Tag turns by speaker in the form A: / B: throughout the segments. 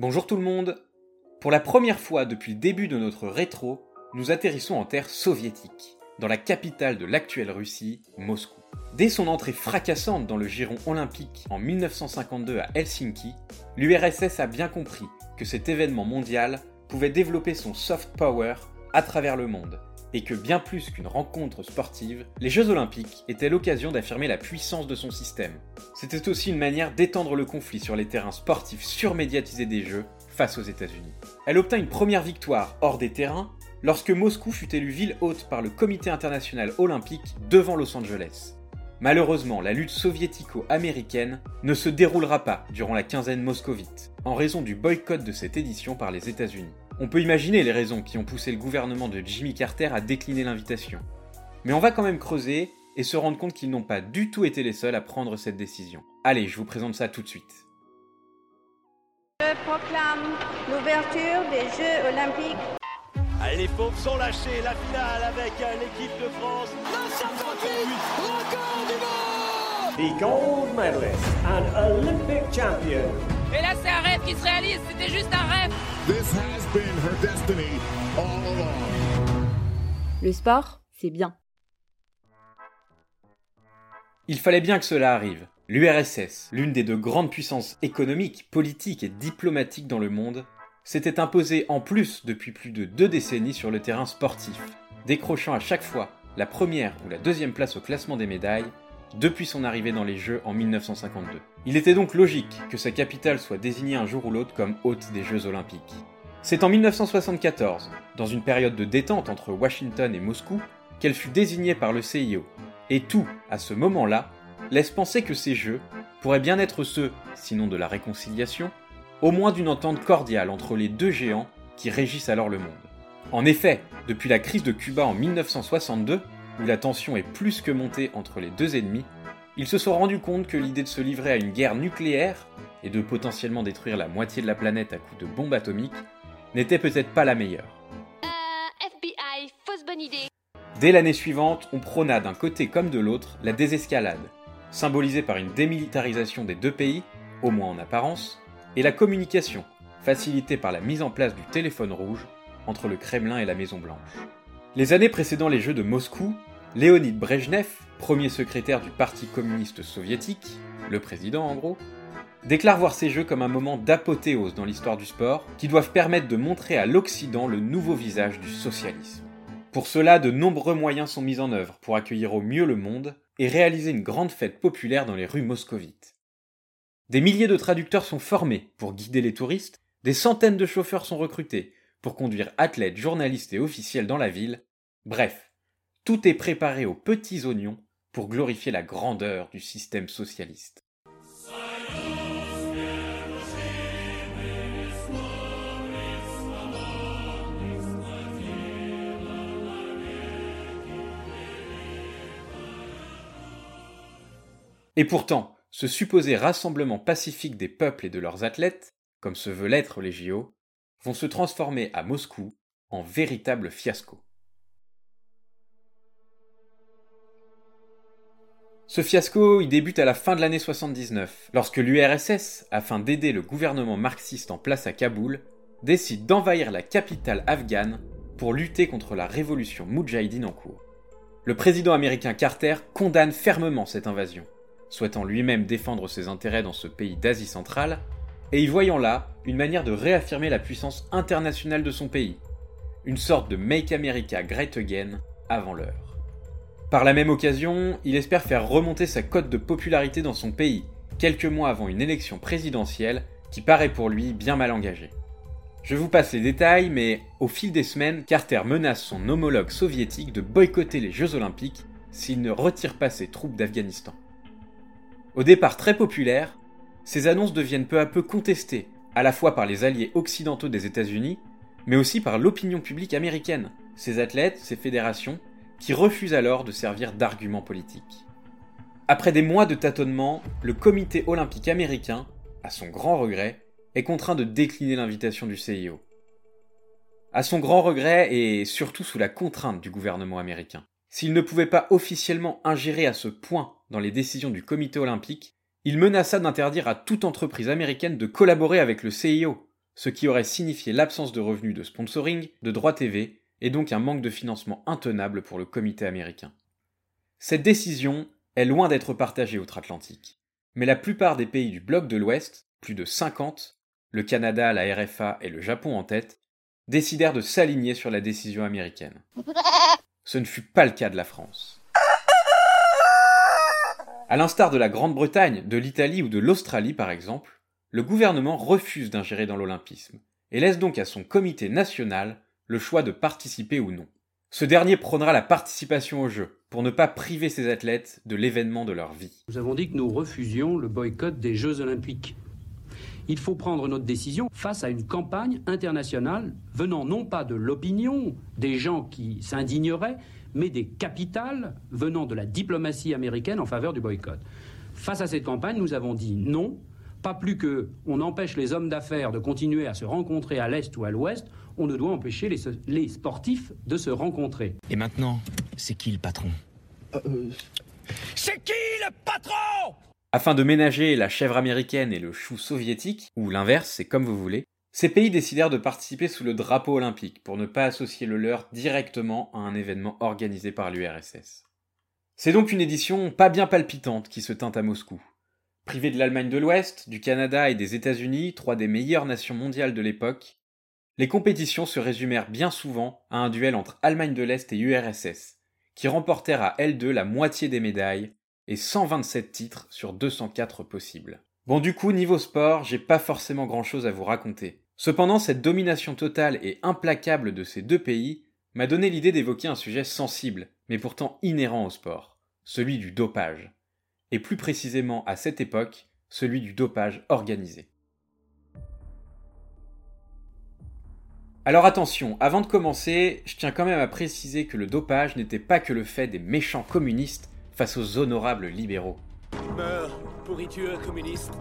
A: Bonjour tout le monde Pour la première fois depuis le début de notre rétro, nous atterrissons en terre soviétique, dans la capitale de l'actuelle Russie, Moscou. Dès son entrée fracassante dans le giron olympique en 1952 à Helsinki, l'URSS a bien compris que cet événement mondial pouvait développer son soft power à travers le monde, et que bien plus qu'une rencontre sportive, les Jeux olympiques étaient l'occasion d'affirmer la puissance de son système. C'était aussi une manière d'étendre le conflit sur les terrains sportifs surmédiatisés des Jeux face aux États-Unis. Elle obtint une première victoire hors des terrains lorsque Moscou fut élue ville haute par le Comité international olympique devant Los Angeles. Malheureusement, la lutte soviético-américaine ne se déroulera pas durant la quinzaine moscovite, en raison du boycott de cette édition par les États-Unis. On peut imaginer les raisons qui ont poussé le gouvernement de Jimmy Carter à décliner l'invitation. Mais on va quand même creuser et se rendre compte qu'ils n'ont pas du tout été les seuls à prendre cette décision. Allez, je vous présente ça tout de suite.
B: Je proclame l'ouverture des Jeux Olympiques.
C: Allez, les pauvres sont lâchés, la finale avec euh, l'équipe de France.
D: record du monde
E: The gold medalist and Olympic champion.
F: Et là, c'est un rêve qui se réalise, c'était juste un rêve.
G: This has been her destiny all along.
H: Le sport, c'est bien.
A: Il fallait bien que cela arrive. L'URSS, l'une des deux grandes puissances économiques, politiques et diplomatiques dans le monde, s'était imposée en plus depuis plus de deux décennies sur le terrain sportif, décrochant à chaque fois la première ou la deuxième place au classement des médailles depuis son arrivée dans les Jeux en 1952. Il était donc logique que sa capitale soit désignée un jour ou l'autre comme hôte des Jeux olympiques. C'est en 1974, dans une période de détente entre Washington et Moscou, qu'elle fut désignée par le CIO. Et tout, à ce moment-là, laisse penser que ces Jeux pourraient bien être ceux, sinon de la réconciliation, au moins d'une entente cordiale entre les deux géants qui régissent alors le monde. En effet, depuis la crise de Cuba en 1962, où la tension est plus que montée entre les deux ennemis, ils se sont rendus compte que l'idée de se livrer à une guerre nucléaire et de potentiellement détruire la moitié de la planète à coups de bombes atomiques n'était peut-être pas la meilleure.
I: Euh, FBI, fausse bonne idée.
A: Dès l'année suivante, on prôna d'un côté comme de l'autre la désescalade, symbolisée par une démilitarisation des deux pays, au moins en apparence, et la communication, facilitée par la mise en place du téléphone rouge entre le Kremlin et la Maison Blanche. Les années précédant les Jeux de Moscou, Léonid Brejnev, premier secrétaire du Parti communiste soviétique, le président en gros, déclare voir ces Jeux comme un moment d'apothéose dans l'histoire du sport qui doivent permettre de montrer à l'Occident le nouveau visage du socialisme. Pour cela, de nombreux moyens sont mis en œuvre pour accueillir au mieux le monde et réaliser une grande fête populaire dans les rues moscovites. Des milliers de traducteurs sont formés pour guider les touristes, des centaines de chauffeurs sont recrutés pour conduire athlètes, journalistes et officiels dans la ville, bref, tout est préparé aux petits oignons pour glorifier la grandeur du système socialiste. Et pourtant, ce supposé rassemblement pacifique des peuples et de leurs athlètes, comme se veut l'être les JO, vont se transformer à Moscou en véritable fiasco. Ce fiasco, il débute à la fin de l'année 79, lorsque l'URSS, afin d'aider le gouvernement marxiste en place à Kaboul, décide d'envahir la capitale afghane pour lutter contre la révolution moudjahidine en cours. Le président américain Carter condamne fermement cette invasion, souhaitant lui-même défendre ses intérêts dans ce pays d'Asie centrale, et y voyant là une manière de réaffirmer la puissance internationale de son pays, une sorte de Make America Great Again avant l'heure. Par la même occasion, il espère faire remonter sa cote de popularité dans son pays, quelques mois avant une élection présidentielle qui paraît pour lui bien mal engagée. Je vous passe les détails, mais au fil des semaines, Carter menace son homologue soviétique de boycotter les Jeux olympiques s'il ne retire pas ses troupes d'Afghanistan. Au départ très populaire, ces annonces deviennent peu à peu contestées, à la fois par les alliés occidentaux des États-Unis, mais aussi par l'opinion publique américaine, ses athlètes, ses fédérations, qui refusent alors de servir d'argument politique. Après des mois de tâtonnement, le comité olympique américain, à son grand regret, est contraint de décliner l'invitation du CIO. À son grand regret et surtout sous la contrainte du gouvernement américain. S'il ne pouvait pas officiellement ingérer à ce point dans les décisions du comité olympique, il menaça d'interdire à toute entreprise américaine de collaborer avec le CIO, ce qui aurait signifié l'absence de revenus de sponsoring, de droits TV, et donc un manque de financement intenable pour le comité américain. Cette décision est loin d'être partagée outre-Atlantique, mais la plupart des pays du bloc de l'Ouest, plus de 50, le Canada, la RFA et le Japon en tête, décidèrent de s'aligner sur la décision américaine. Ce ne fut pas le cas de la France. À l'instar de la Grande-Bretagne, de l'Italie ou de l'Australie par exemple, le gouvernement refuse d'ingérer dans l'olympisme et laisse donc à son comité national le choix de participer ou non. Ce dernier prônera la participation aux Jeux pour ne pas priver ses athlètes de l'événement de leur vie.
D: Nous avons dit que nous refusions le boycott des Jeux olympiques. Il faut prendre notre décision face à une campagne internationale venant non pas de l'opinion, des gens qui s'indigneraient, mais des capitales venant de la diplomatie américaine en faveur du boycott. Face à cette campagne, nous avons dit non, pas plus que on empêche les hommes d'affaires de continuer à se rencontrer à l'est ou à l'ouest, on ne doit empêcher les, les sportifs de se rencontrer.
J: Et maintenant, c'est qui le patron?
C: C'est qui le patron?
A: Afin de ménager la chèvre américaine et le chou soviétique, ou l'inverse, c'est comme vous voulez, ces pays décidèrent de participer sous le drapeau olympique pour ne pas associer le leur directement à un événement organisé par l'URSS. C'est donc une édition pas bien palpitante qui se tint à Moscou. Privé de l'Allemagne de l'Ouest, du Canada et des États-Unis, trois des meilleures nations mondiales de l'époque, les compétitions se résumèrent bien souvent à un duel entre Allemagne de l'Est et URSS, qui remportèrent à L2 la moitié des médailles et 127 titres sur 204 possibles. Bon du coup, niveau sport, j'ai pas forcément grand chose à vous raconter. Cependant, cette domination totale et implacable de ces deux pays m'a donné l'idée d'évoquer un sujet sensible, mais pourtant inhérent au sport, celui du dopage. Et plus précisément à cette époque, celui du dopage organisé. Alors attention, avant de commencer, je tiens quand même à préciser que le dopage n'était pas que le fait des méchants communistes face aux honorables libéraux.
C: Meurs, pourriture communiste.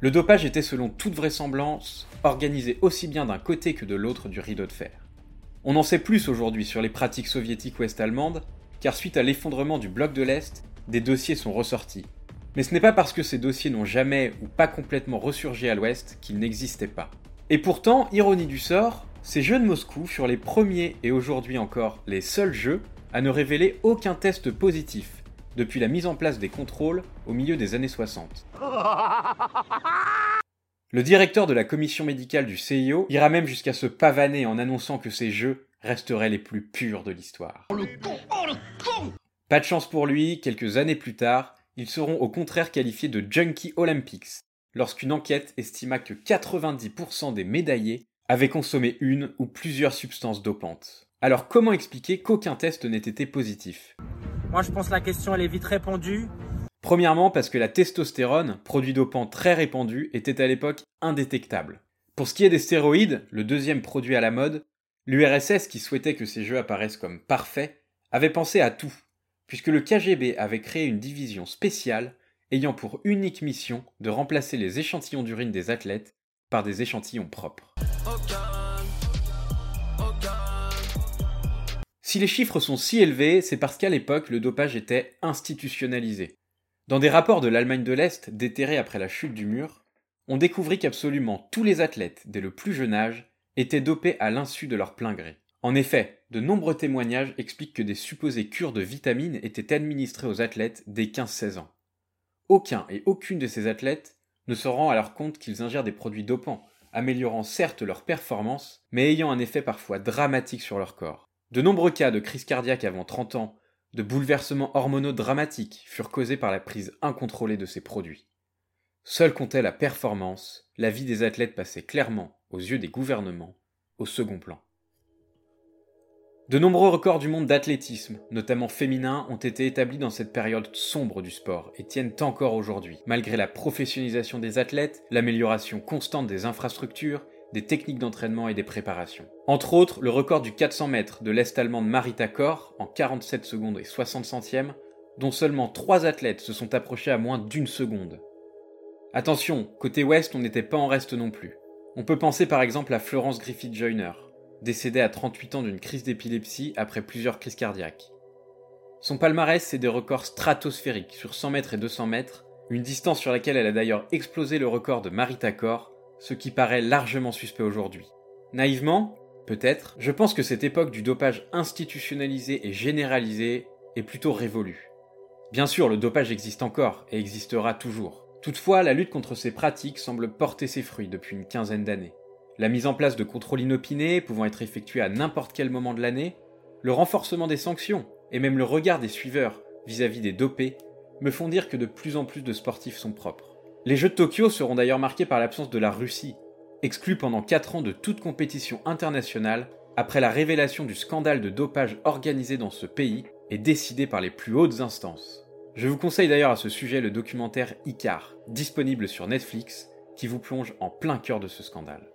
A: Le dopage était selon toute vraisemblance organisé aussi bien d'un côté que de l'autre du rideau de fer. On en sait plus aujourd'hui sur les pratiques soviétiques ouest-allemandes, car suite à l'effondrement du bloc de l'Est, des dossiers sont ressortis. Mais ce n'est pas parce que ces dossiers n'ont jamais ou pas complètement ressurgi à l'ouest qu'ils n'existaient pas. Et pourtant, ironie du sort, ces Jeux de Moscou furent les premiers et aujourd'hui encore les seuls Jeux à ne révéler aucun test positif depuis la mise en place des contrôles au milieu des années 60. Le directeur de la commission médicale du CIO ira même jusqu'à se pavaner en annonçant que ces jeux resteraient les plus purs de l'histoire. Pas de chance pour lui, quelques années plus tard, ils seront au contraire qualifiés de Junkie Olympics, lorsqu'une enquête estima que 90% des médaillés avaient consommé une ou plusieurs substances dopantes. Alors comment expliquer qu'aucun test n'ait été positif?
K: Moi je pense que la question elle est vite répondue.
A: Premièrement parce que la testostérone, produit dopant très répandu, était à l'époque indétectable. Pour ce qui est des stéroïdes, le deuxième produit à la mode, l'URSS qui souhaitait que ces jeux apparaissent comme parfaits, avait pensé à tout, puisque le KGB avait créé une division spéciale ayant pour unique mission de remplacer les échantillons d'urine des athlètes par des échantillons propres. Si les chiffres sont si élevés, c'est parce qu'à l'époque, le dopage était institutionnalisé. Dans des rapports de l'Allemagne de l'Est, déterrés après la chute du mur, on découvrit qu'absolument tous les athlètes, dès le plus jeune âge, étaient dopés à l'insu de leur plein gré. En effet, de nombreux témoignages expliquent que des supposées cures de vitamines étaient administrées aux athlètes dès 15-16 ans. Aucun et aucune de ces athlètes ne se rend alors compte qu'ils ingèrent des produits dopants, améliorant certes leur performance, mais ayant un effet parfois dramatique sur leur corps. De nombreux cas de crise cardiaque avant 30 ans, de bouleversements hormonaux dramatiques furent causés par la prise incontrôlée de ces produits. Seule comptait la performance, la vie des athlètes passait clairement, aux yeux des gouvernements, au second plan. De nombreux records du monde d'athlétisme, notamment féminin, ont été établis dans cette période sombre du sport et tiennent encore aujourd'hui, malgré la professionnalisation des athlètes, l'amélioration constante des infrastructures des techniques d'entraînement et des préparations. Entre autres, le record du 400 mètres de l'Est-allemande Marita Kor en 47 secondes et 60 centièmes, dont seulement 3 athlètes se sont approchés à moins d'une seconde. Attention, côté ouest, on n'était pas en reste non plus. On peut penser par exemple à Florence Griffith Joyner, décédée à 38 ans d'une crise d'épilepsie après plusieurs crises cardiaques. Son palmarès, c'est des records stratosphériques sur 100 mètres et 200 mètres, une distance sur laquelle elle a d'ailleurs explosé le record de Marita ce qui paraît largement suspect aujourd'hui. Naïvement, peut-être, je pense que cette époque du dopage institutionnalisé et généralisé est plutôt révolue. Bien sûr, le dopage existe encore et existera toujours. Toutefois, la lutte contre ces pratiques semble porter ses fruits depuis une quinzaine d'années. La mise en place de contrôles inopinés pouvant être effectués à n'importe quel moment de l'année, le renforcement des sanctions et même le regard des suiveurs vis-à-vis des dopés me font dire que de plus en plus de sportifs sont propres. Les Jeux de Tokyo seront d'ailleurs marqués par l'absence de la Russie, exclue pendant 4 ans de toute compétition internationale après la révélation du scandale de dopage organisé dans ce pays et décidé par les plus hautes instances. Je vous conseille d'ailleurs à ce sujet le documentaire Icar, disponible sur Netflix, qui vous plonge en plein cœur de ce scandale.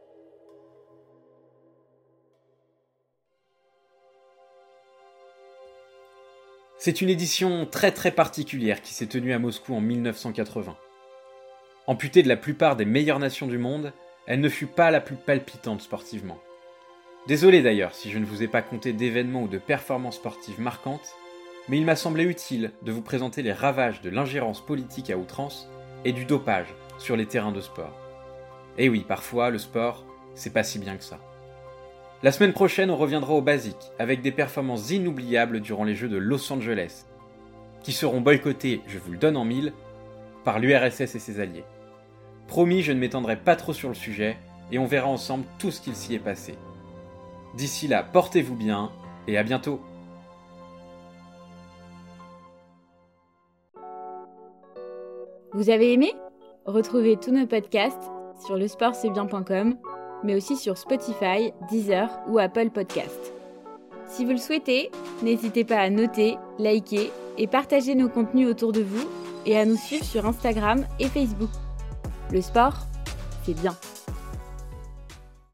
A: C'est une édition très très particulière qui s'est tenue à Moscou en 1980. Amputée de la plupart des meilleures nations du monde, elle ne fut pas la plus palpitante sportivement. Désolé d'ailleurs si je ne vous ai pas compté d'événements ou de performances sportives marquantes, mais il m'a semblé utile de vous présenter les ravages de l'ingérence politique à outrance et du dopage sur les terrains de sport. Et oui, parfois, le sport, c'est pas si bien que ça. La semaine prochaine, on reviendra au basique, avec des performances inoubliables durant les Jeux de Los Angeles, qui seront boycottés, je vous le donne en mille, par l'URSS et ses alliés. Promis, je ne m'étendrai pas trop sur le sujet, et on verra ensemble tout ce qu'il s'y est passé. D'ici là, portez-vous bien, et à bientôt
H: Vous avez aimé? Retrouvez tous nos podcasts sur lesportcestbien.com, mais aussi sur Spotify, Deezer ou Apple Podcasts. Si vous le souhaitez, n'hésitez pas à noter, liker et partager nos contenus autour de vous et à nous suivre sur Instagram et Facebook. Le sport, c'est bien.